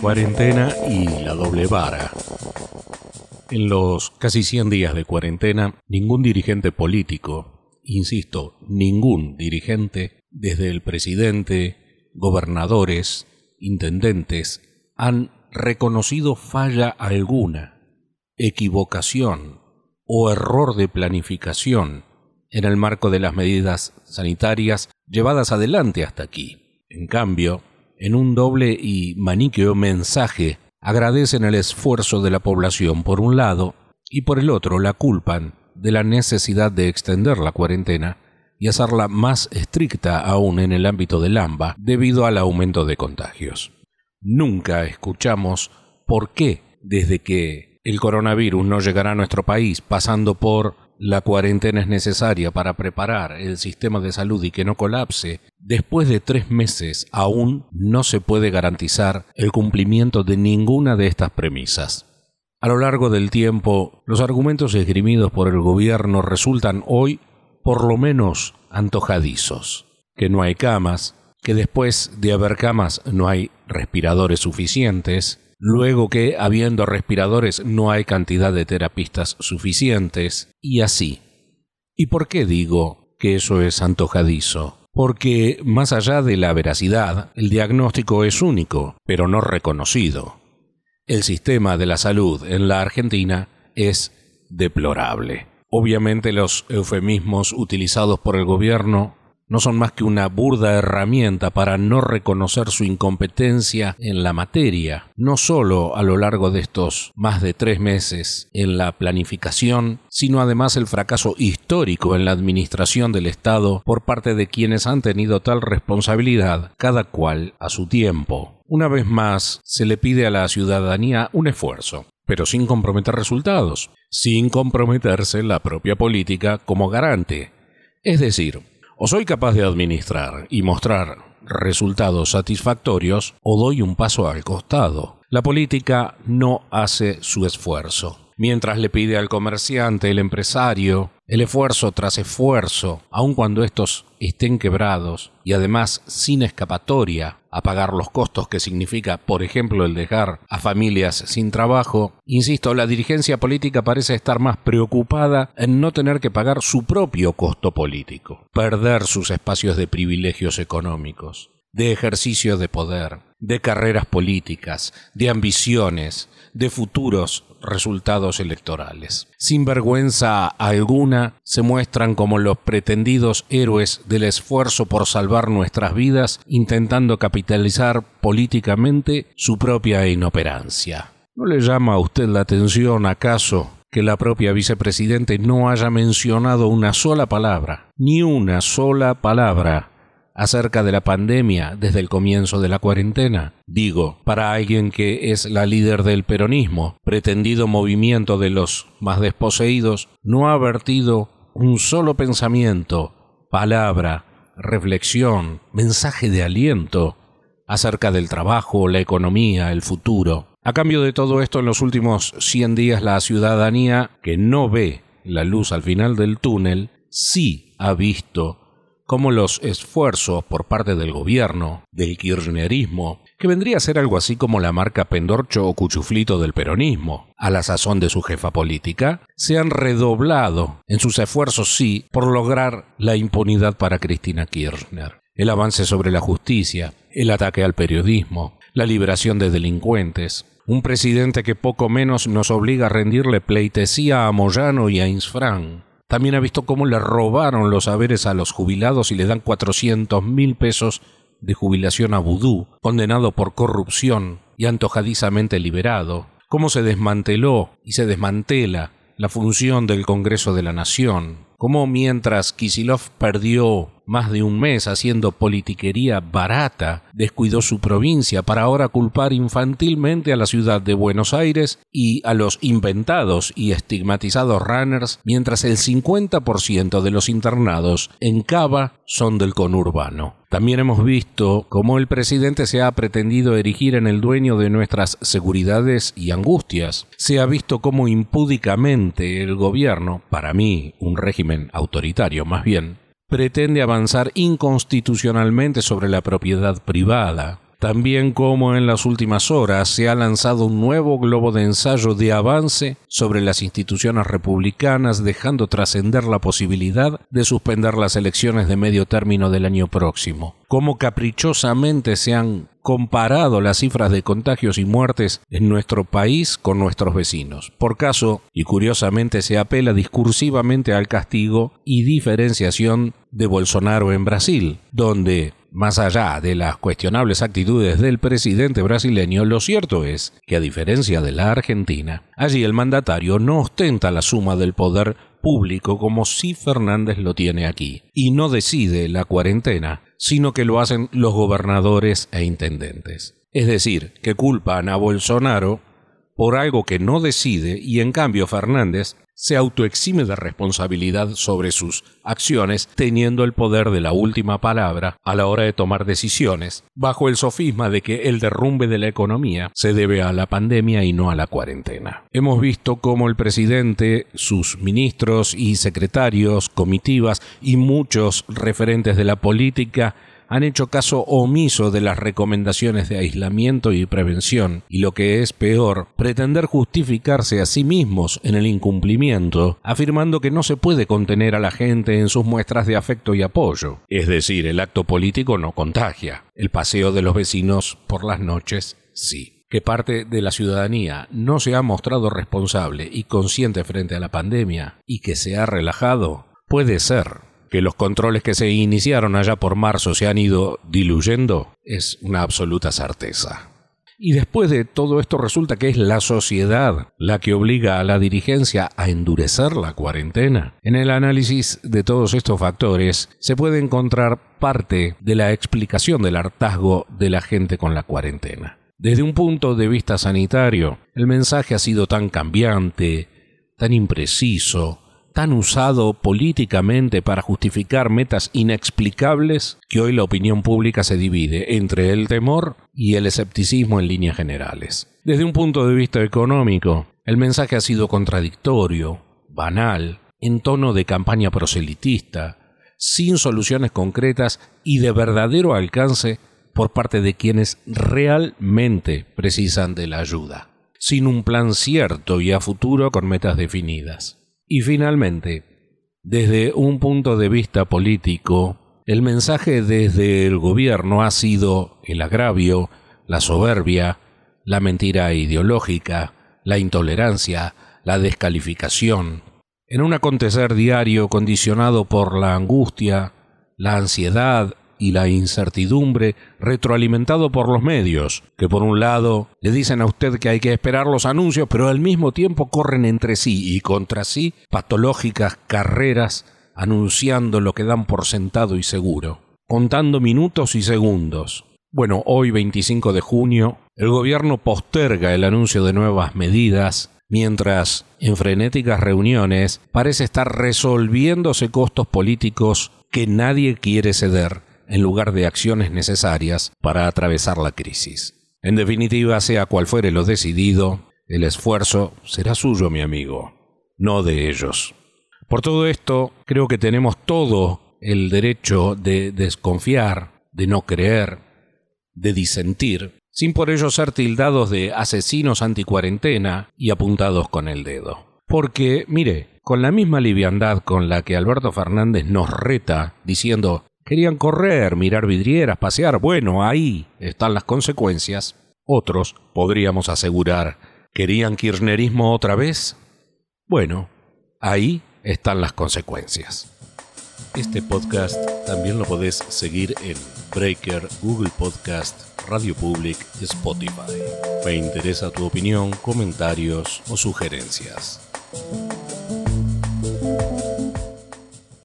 Cuarentena y la doble vara. En los casi 100 días de cuarentena, ningún dirigente político, insisto, ningún dirigente, desde el presidente, gobernadores, intendentes, han reconocido falla alguna, equivocación o error de planificación en el marco de las medidas sanitarias llevadas adelante hasta aquí. En cambio, en un doble y maniqueo mensaje, agradecen el esfuerzo de la población por un lado y por el otro la culpan de la necesidad de extender la cuarentena y hacerla más estricta aún en el ámbito del AMBA debido al aumento de contagios. Nunca escuchamos por qué desde que el coronavirus no llegará a nuestro país pasando por la cuarentena es necesaria para preparar el sistema de salud y que no colapse, después de tres meses aún no se puede garantizar el cumplimiento de ninguna de estas premisas. A lo largo del tiempo, los argumentos esgrimidos por el gobierno resultan hoy por lo menos antojadizos. Que no hay camas, que después de haber camas no hay respiradores suficientes, luego que, habiendo respiradores, no hay cantidad de terapistas suficientes, y así. ¿Y por qué digo que eso es antojadizo? Porque, más allá de la veracidad, el diagnóstico es único, pero no reconocido. El sistema de la salud en la Argentina es deplorable. Obviamente los eufemismos utilizados por el gobierno no son más que una burda herramienta para no reconocer su incompetencia en la materia, no solo a lo largo de estos más de tres meses en la planificación, sino además el fracaso histórico en la administración del Estado por parte de quienes han tenido tal responsabilidad, cada cual a su tiempo. Una vez más, se le pide a la ciudadanía un esfuerzo, pero sin comprometer resultados, sin comprometerse la propia política como garante. Es decir, o soy capaz de administrar y mostrar resultados satisfactorios o doy un paso al costado. La política no hace su esfuerzo mientras le pide al comerciante, el empresario, el esfuerzo tras esfuerzo, aun cuando estos estén quebrados y además sin escapatoria a pagar los costos que significa, por ejemplo, el dejar a familias sin trabajo, insisto, la dirigencia política parece estar más preocupada en no tener que pagar su propio costo político, perder sus espacios de privilegios económicos de ejercicio de poder, de carreras políticas, de ambiciones, de futuros resultados electorales. Sin vergüenza alguna, se muestran como los pretendidos héroes del esfuerzo por salvar nuestras vidas, intentando capitalizar políticamente su propia inoperancia. ¿No le llama a usted la atención acaso que la propia vicepresidente no haya mencionado una sola palabra, ni una sola palabra acerca de la pandemia desde el comienzo de la cuarentena. Digo, para alguien que es la líder del peronismo, pretendido movimiento de los más desposeídos, no ha vertido un solo pensamiento, palabra, reflexión, mensaje de aliento acerca del trabajo, la economía, el futuro. A cambio de todo esto, en los últimos 100 días la ciudadanía, que no ve la luz al final del túnel, sí ha visto como los esfuerzos por parte del gobierno, del kirchnerismo, que vendría a ser algo así como la marca Pendorcho o Cuchuflito del peronismo, a la sazón de su jefa política, se han redoblado en sus esfuerzos, sí, por lograr la impunidad para Cristina Kirchner, el avance sobre la justicia, el ataque al periodismo, la liberación de delincuentes, un presidente que poco menos nos obliga a rendirle pleitesía a Moyano y a Insfran, también ha visto cómo le robaron los haberes a los jubilados y le dan 400 mil pesos de jubilación a Vudú, condenado por corrupción y antojadizamente liberado. Cómo se desmanteló y se desmantela la función del Congreso de la Nación. Cómo mientras Kisilov perdió más de un mes haciendo politiquería barata, descuidó su provincia para ahora culpar infantilmente a la ciudad de Buenos Aires y a los inventados y estigmatizados runners, mientras el 50% de los internados en Cava son del conurbano. También hemos visto cómo el presidente se ha pretendido erigir en el dueño de nuestras seguridades y angustias. Se ha visto cómo impúdicamente el gobierno, para mí un régimen autoritario más bien, pretende avanzar inconstitucionalmente sobre la propiedad privada, también como en las últimas horas se ha lanzado un nuevo globo de ensayo de avance sobre las instituciones republicanas, dejando trascender la posibilidad de suspender las elecciones de medio término del año próximo. Cómo caprichosamente se han comparado las cifras de contagios y muertes en nuestro país con nuestros vecinos. Por caso, y curiosamente se apela discursivamente al castigo y diferenciación de Bolsonaro en Brasil, donde más allá de las cuestionables actitudes del presidente brasileño, lo cierto es que a diferencia de la Argentina, allí el mandatario no ostenta la suma del poder público como si Fernández lo tiene aquí, y no decide la cuarentena, sino que lo hacen los gobernadores e intendentes. Es decir, que culpan a Bolsonaro por algo que no decide y en cambio Fernández se autoexime de responsabilidad sobre sus acciones teniendo el poder de la última palabra a la hora de tomar decisiones, bajo el sofisma de que el derrumbe de la economía se debe a la pandemia y no a la cuarentena. Hemos visto cómo el presidente, sus ministros y secretarios, comitivas y muchos referentes de la política han hecho caso omiso de las recomendaciones de aislamiento y prevención, y lo que es peor, pretender justificarse a sí mismos en el incumplimiento, afirmando que no se puede contener a la gente en sus muestras de afecto y apoyo. Es decir, el acto político no contagia, el paseo de los vecinos por las noches sí. Que parte de la ciudadanía no se ha mostrado responsable y consciente frente a la pandemia y que se ha relajado, puede ser, que los controles que se iniciaron allá por marzo se han ido diluyendo es una absoluta certeza. Y después de todo esto resulta que es la sociedad la que obliga a la dirigencia a endurecer la cuarentena. En el análisis de todos estos factores se puede encontrar parte de la explicación del hartazgo de la gente con la cuarentena. Desde un punto de vista sanitario, el mensaje ha sido tan cambiante, tan impreciso, tan usado políticamente para justificar metas inexplicables que hoy la opinión pública se divide entre el temor y el escepticismo en líneas generales. Desde un punto de vista económico, el mensaje ha sido contradictorio, banal, en tono de campaña proselitista, sin soluciones concretas y de verdadero alcance por parte de quienes realmente precisan de la ayuda, sin un plan cierto y a futuro con metas definidas. Y finalmente, desde un punto de vista político, el mensaje desde el gobierno ha sido el agravio, la soberbia, la mentira ideológica, la intolerancia, la descalificación. En un acontecer diario condicionado por la angustia, la ansiedad y la incertidumbre retroalimentado por los medios, que por un lado le dicen a usted que hay que esperar los anuncios, pero al mismo tiempo corren entre sí y contra sí patológicas carreras anunciando lo que dan por sentado y seguro, contando minutos y segundos. Bueno, hoy 25 de junio, el gobierno posterga el anuncio de nuevas medidas mientras en frenéticas reuniones parece estar resolviéndose costos políticos que nadie quiere ceder en lugar de acciones necesarias para atravesar la crisis. En definitiva, sea cual fuere lo decidido, el esfuerzo será suyo, mi amigo, no de ellos. Por todo esto, creo que tenemos todo el derecho de desconfiar, de no creer, de disentir, sin por ello ser tildados de asesinos anticuarentena y apuntados con el dedo. Porque, mire, con la misma liviandad con la que Alberto Fernández nos reta diciendo Querían correr, mirar vidrieras, pasear. Bueno, ahí están las consecuencias. Otros, podríamos asegurar, ¿querían kirchnerismo otra vez? Bueno, ahí están las consecuencias. Este podcast también lo podés seguir en Breaker, Google Podcast, Radio Public Spotify. Me interesa tu opinión, comentarios o sugerencias.